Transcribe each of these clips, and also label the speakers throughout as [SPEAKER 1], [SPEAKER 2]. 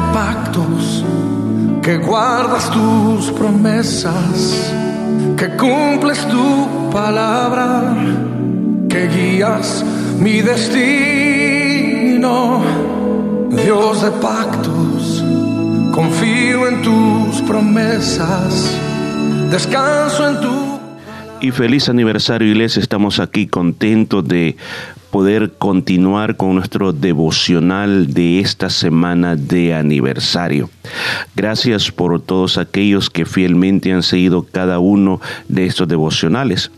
[SPEAKER 1] de pactos, que guardas tus promesas, que cumples tu palabra, que guías mi destino. Dios de pactos, confío en tus promesas, descanso en tu...
[SPEAKER 2] Y feliz aniversario iglesia, estamos aquí contentos de poder continuar con nuestro devocional de esta semana de aniversario. Gracias por todos aquellos que fielmente han seguido cada uno de estos devocionales.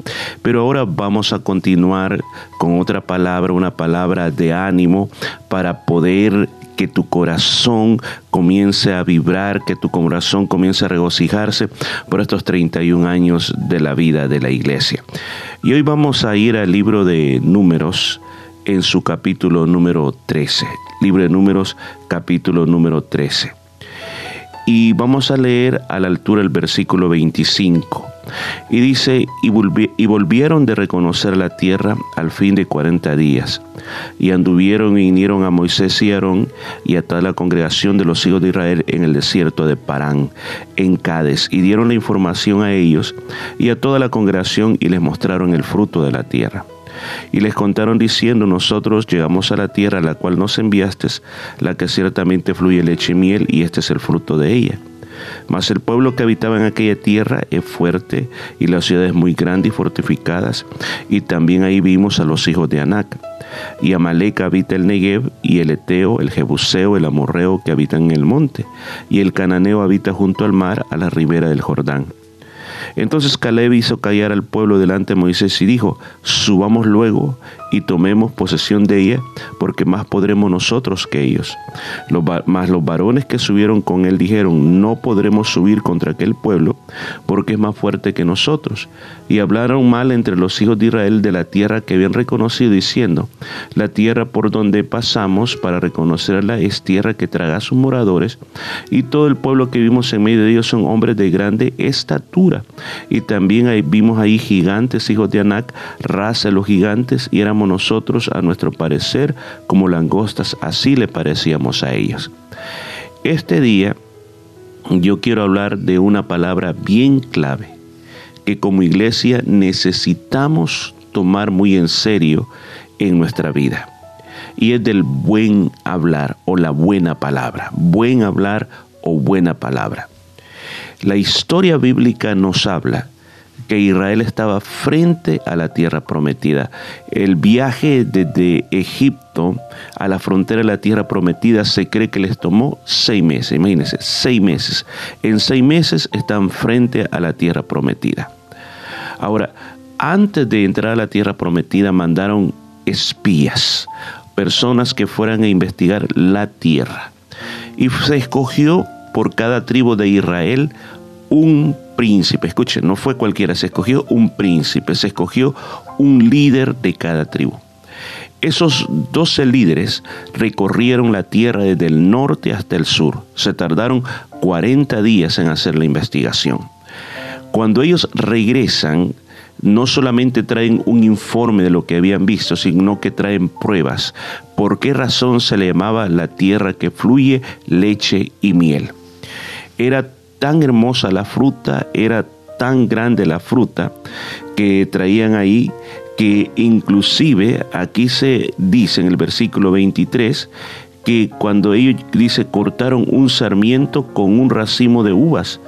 [SPEAKER 2] Pero ahora vamos a continuar con otra palabra, una palabra de ánimo para poder que tu corazón comience a vibrar, que tu corazón comience a regocijarse por estos 31 años de la vida de la iglesia. Y hoy vamos a ir al libro de números en su capítulo número 13. Libro de números capítulo número 13. Y vamos a leer a la altura el versículo 25. Y dice, y, volvieron de reconocer la tierra al fin de cuarenta días. Y anduvieron y vinieron a Moisés y Aarón y a toda la congregación de los hijos de Israel en el desierto de Parán, en Cádiz, y dieron la información a ellos y a toda la congregación y les mostraron el fruto de la tierra. Y les contaron diciendo, nosotros llegamos a la tierra a la cual nos enviaste, la que ciertamente fluye leche y miel, y este es el fruto de ella. Mas el pueblo que habitaba en aquella tierra es fuerte y las ciudades muy grandes y fortificadas, y también ahí vimos a los hijos de Anac. Y Amalek habita el Negev, y el Eteo, el Jebuseo, el Amorreo que habitan en el monte, y el Cananeo habita junto al mar, a la ribera del Jordán. Entonces Caleb hizo callar al pueblo delante de Moisés y dijo, subamos luego y tomemos posesión de ella, porque más podremos nosotros que ellos. Los, mas los varones que subieron con él dijeron, no podremos subir contra aquel pueblo, porque es más fuerte que nosotros. Y hablaron mal entre los hijos de Israel de la tierra que habían reconocido, diciendo, la tierra por donde pasamos para reconocerla es tierra que traga a sus moradores, y todo el pueblo que vimos en medio de ellos son hombres de grande estatura. Y también vimos ahí gigantes, hijos de Anac, raza de los gigantes, y éramos nosotros, a nuestro parecer, como langostas, así le parecíamos a ellos. Este día yo quiero hablar de una palabra bien clave que como iglesia necesitamos tomar muy en serio en nuestra vida. Y es del buen hablar o la buena palabra. Buen hablar o buena palabra. La historia bíblica nos habla que Israel estaba frente a la tierra prometida. El viaje desde Egipto a la frontera de la tierra prometida se cree que les tomó seis meses. Imagínense, seis meses. En seis meses están frente a la tierra prometida. Ahora, antes de entrar a la tierra prometida mandaron espías, personas que fueran a investigar la tierra. Y se escogió por cada tribu de Israel un príncipe. Escuchen, no fue cualquiera, se escogió un príncipe, se escogió un líder de cada tribu. Esos doce líderes recorrieron la tierra desde el norte hasta el sur. Se tardaron 40 días en hacer la investigación. Cuando ellos regresan, no solamente traen un informe de lo que habían visto, sino que traen pruebas. ¿Por qué razón se le llamaba la tierra que fluye leche y miel? Era tan hermosa la fruta, era tan grande la fruta que traían ahí que inclusive aquí se dice en el versículo 23 que cuando ellos dice cortaron un sarmiento con un racimo de uvas,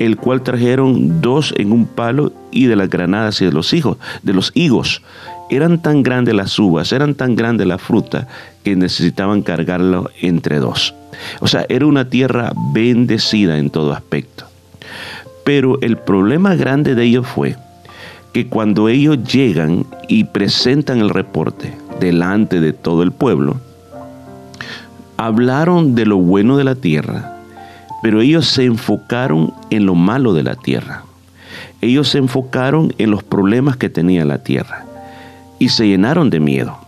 [SPEAKER 2] el cual trajeron dos en un palo y de las granadas y de los hijos, de los higos. Eran tan grandes las uvas, eran tan grande la fruta que necesitaban cargarlo entre dos. O sea, era una tierra bendecida en todo aspecto. Pero el problema grande de ellos fue que cuando ellos llegan y presentan el reporte delante de todo el pueblo, hablaron de lo bueno de la tierra, pero ellos se enfocaron en lo malo de la tierra. Ellos se enfocaron en los problemas que tenía la tierra y se llenaron de miedo,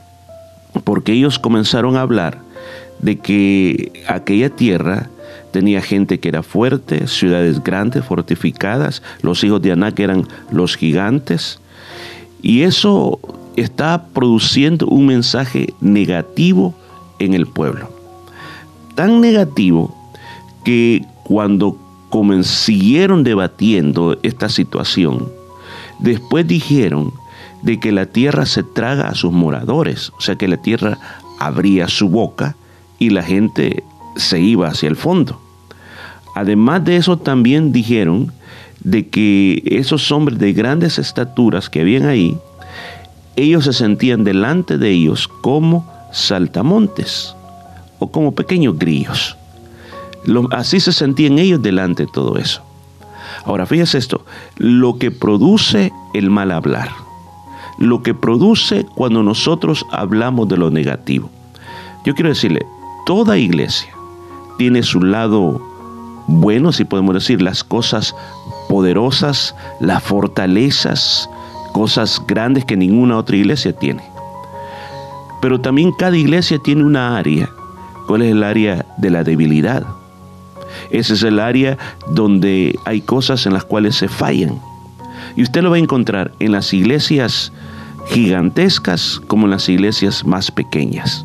[SPEAKER 2] porque ellos comenzaron a hablar de que aquella tierra tenía gente que era fuerte, ciudades grandes, fortificadas, los hijos de Anak eran los gigantes, y eso está produciendo un mensaje negativo en el pueblo. Tan negativo que cuando siguieron debatiendo esta situación, después dijeron de que la tierra se traga a sus moradores, o sea que la tierra abría su boca y la gente se iba hacia el fondo. Además de eso también dijeron de que esos hombres de grandes estaturas que habían ahí, ellos se sentían delante de ellos como saltamontes o como pequeños grillos. Así se sentían ellos delante de todo eso. Ahora, fíjese esto, lo que produce el mal hablar, lo que produce cuando nosotros hablamos de lo negativo. Yo quiero decirle, toda iglesia tiene su lado bueno, si podemos decir, las cosas poderosas, las fortalezas, cosas grandes que ninguna otra iglesia tiene. Pero también cada iglesia tiene una área. ¿Cuál es el área de la debilidad? Ese es el área donde hay cosas en las cuales se fallan. Y usted lo va a encontrar en las iglesias gigantescas como en las iglesias más pequeñas.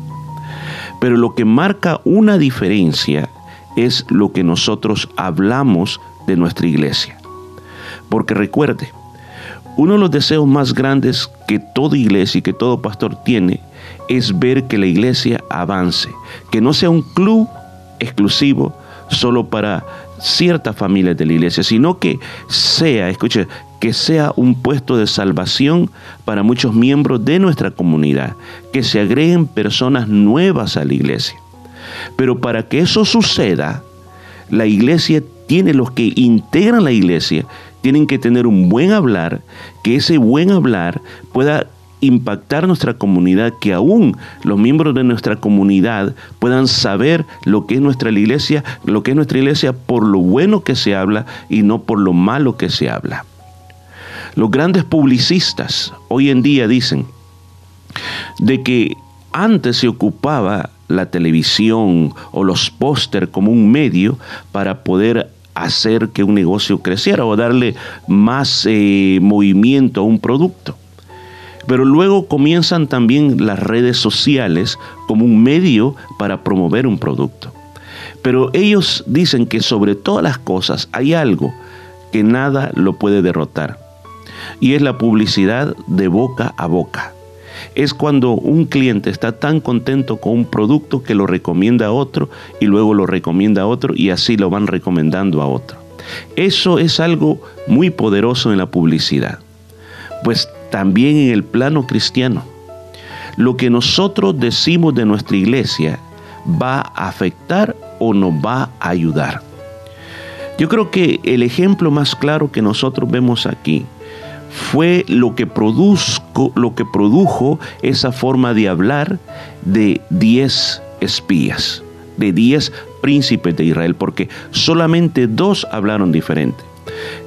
[SPEAKER 2] Pero lo que marca una diferencia es lo que nosotros hablamos de nuestra iglesia. Porque recuerde, uno de los deseos más grandes que toda iglesia y que todo pastor tiene es ver que la iglesia avance, que no sea un club exclusivo solo para ciertas familias de la iglesia, sino que sea, escuche, que sea un puesto de salvación para muchos miembros de nuestra comunidad, que se agreguen personas nuevas a la iglesia. Pero para que eso suceda, la iglesia tiene los que integran la iglesia, tienen que tener un buen hablar, que ese buen hablar pueda impactar nuestra comunidad, que aún los miembros de nuestra comunidad puedan saber lo que es nuestra iglesia, lo que es nuestra iglesia por lo bueno que se habla y no por lo malo que se habla. Los grandes publicistas hoy en día dicen de que antes se ocupaba la televisión o los póster como un medio para poder hacer que un negocio creciera o darle más eh, movimiento a un producto. Pero luego comienzan también las redes sociales como un medio para promover un producto. Pero ellos dicen que sobre todas las cosas hay algo que nada lo puede derrotar. Y es la publicidad de boca a boca. Es cuando un cliente está tan contento con un producto que lo recomienda a otro y luego lo recomienda a otro y así lo van recomendando a otro. Eso es algo muy poderoso en la publicidad. Pues también en el plano cristiano. Lo que nosotros decimos de nuestra iglesia va a afectar o nos va a ayudar. Yo creo que el ejemplo más claro que nosotros vemos aquí fue lo que, produzco, lo que produjo esa forma de hablar de diez espías, de diez príncipes de Israel, porque solamente dos hablaron diferente.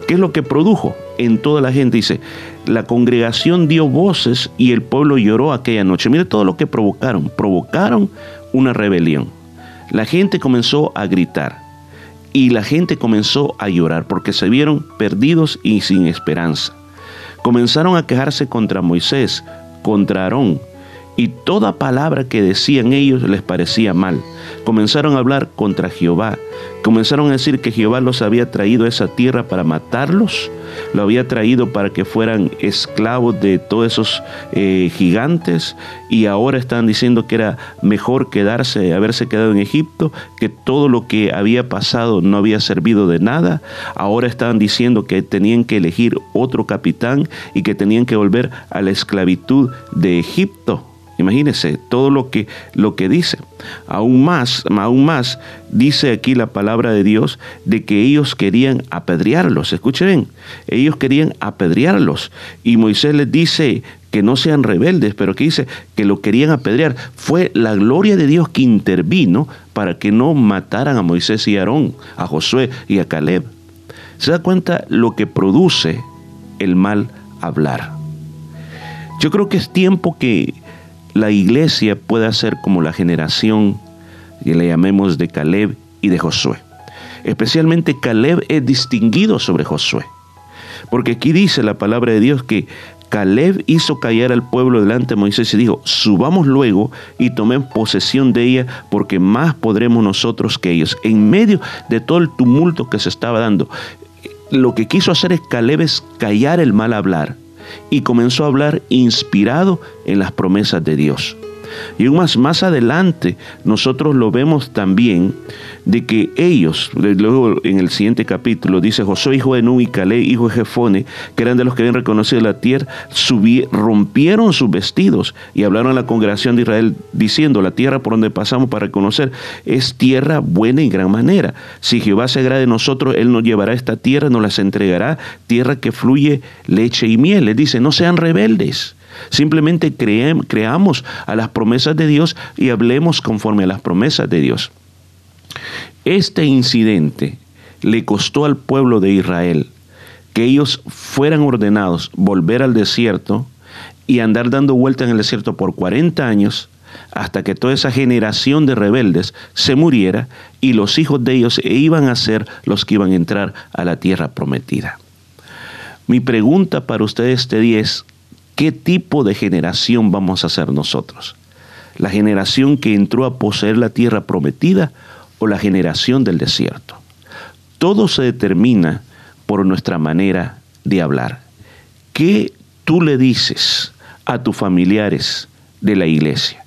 [SPEAKER 2] ¿Qué es lo que produjo? En toda la gente dice, la congregación dio voces y el pueblo lloró aquella noche. Mire todo lo que provocaron. Provocaron una rebelión. La gente comenzó a gritar y la gente comenzó a llorar porque se vieron perdidos y sin esperanza. Comenzaron a quejarse contra Moisés, contra Aarón, y toda palabra que decían ellos les parecía mal. Comenzaron a hablar contra Jehová. Comenzaron a decir que Jehová los había traído a esa tierra para matarlos, lo había traído para que fueran esclavos de todos esos eh, gigantes y ahora están diciendo que era mejor quedarse, haberse quedado en Egipto, que todo lo que había pasado no había servido de nada. Ahora estaban diciendo que tenían que elegir otro capitán y que tenían que volver a la esclavitud de Egipto. Imagínense todo lo que, lo que dice. Aún más, aún más, dice aquí la palabra de Dios de que ellos querían apedrearlos. Escuchen ellos querían apedrearlos. Y Moisés les dice que no sean rebeldes, pero que dice que lo querían apedrear. Fue la gloria de Dios que intervino para que no mataran a Moisés y Aarón, a Josué y a Caleb. ¿Se da cuenta lo que produce el mal hablar? Yo creo que es tiempo que la iglesia pueda ser como la generación que le llamemos de Caleb y de Josué. Especialmente Caleb es distinguido sobre Josué. Porque aquí dice la palabra de Dios que Caleb hizo callar al pueblo delante de Moisés y dijo, subamos luego y tomemos posesión de ella porque más podremos nosotros que ellos. En medio de todo el tumulto que se estaba dando, lo que quiso hacer es Caleb es callar el mal hablar y comenzó a hablar inspirado en las promesas de Dios. Y más, más adelante nosotros lo vemos también de que ellos, luego en el siguiente capítulo, dice Josué, hijo de Nun y Calé, hijo de Jefone, que eran de los que habían reconocido la tierra, rompieron sus vestidos y hablaron a la congregación de Israel diciendo, la tierra por donde pasamos para reconocer es tierra buena y gran manera. Si Jehová se agrade de nosotros, Él nos llevará esta tierra, nos las entregará, tierra que fluye leche y miel. Les dice, no sean rebeldes. Simplemente creamos a las promesas de Dios y hablemos conforme a las promesas de Dios. Este incidente le costó al pueblo de Israel que ellos fueran ordenados volver al desierto y andar dando vueltas en el desierto por 40 años hasta que toda esa generación de rebeldes se muriera y los hijos de ellos iban a ser los que iban a entrar a la tierra prometida. Mi pregunta para ustedes este día es, ¿qué tipo de generación vamos a ser nosotros? ¿La generación que entró a poseer la tierra prometida o la generación del desierto? Todo se determina por nuestra manera de hablar. ¿Qué tú le dices a tus familiares de la iglesia?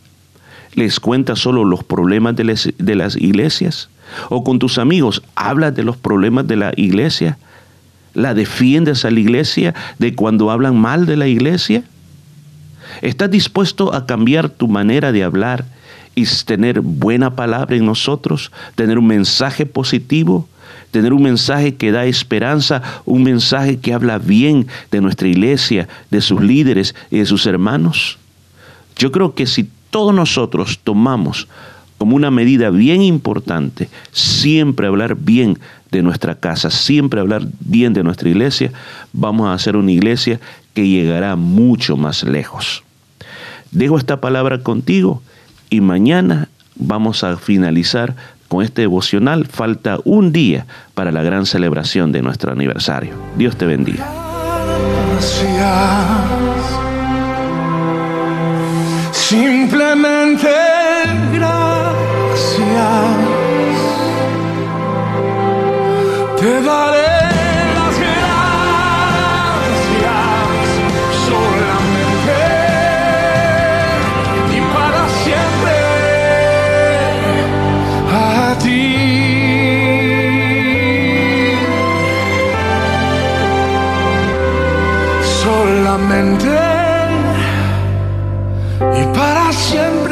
[SPEAKER 2] ¿Les cuentas solo los problemas de, de las iglesias? ¿O con tus amigos hablas de los problemas de la iglesia? ¿La defiendes a la iglesia de cuando hablan mal de la iglesia? ¿Estás dispuesto a cambiar tu manera de hablar y tener buena palabra en nosotros? ¿Tener un mensaje positivo? ¿Tener un mensaje que da esperanza? ¿Un mensaje que habla bien de nuestra iglesia, de sus líderes y de sus hermanos? Yo creo que si todos nosotros tomamos como una medida bien importante, siempre hablar bien de nuestra casa, siempre hablar bien de nuestra iglesia, vamos a hacer una iglesia que llegará mucho más lejos. Dejo esta palabra contigo y mañana vamos a finalizar con este devocional. Falta un día para la gran celebración de nuestro aniversario. Dios te bendiga.
[SPEAKER 1] Simplemente Te y para siempre.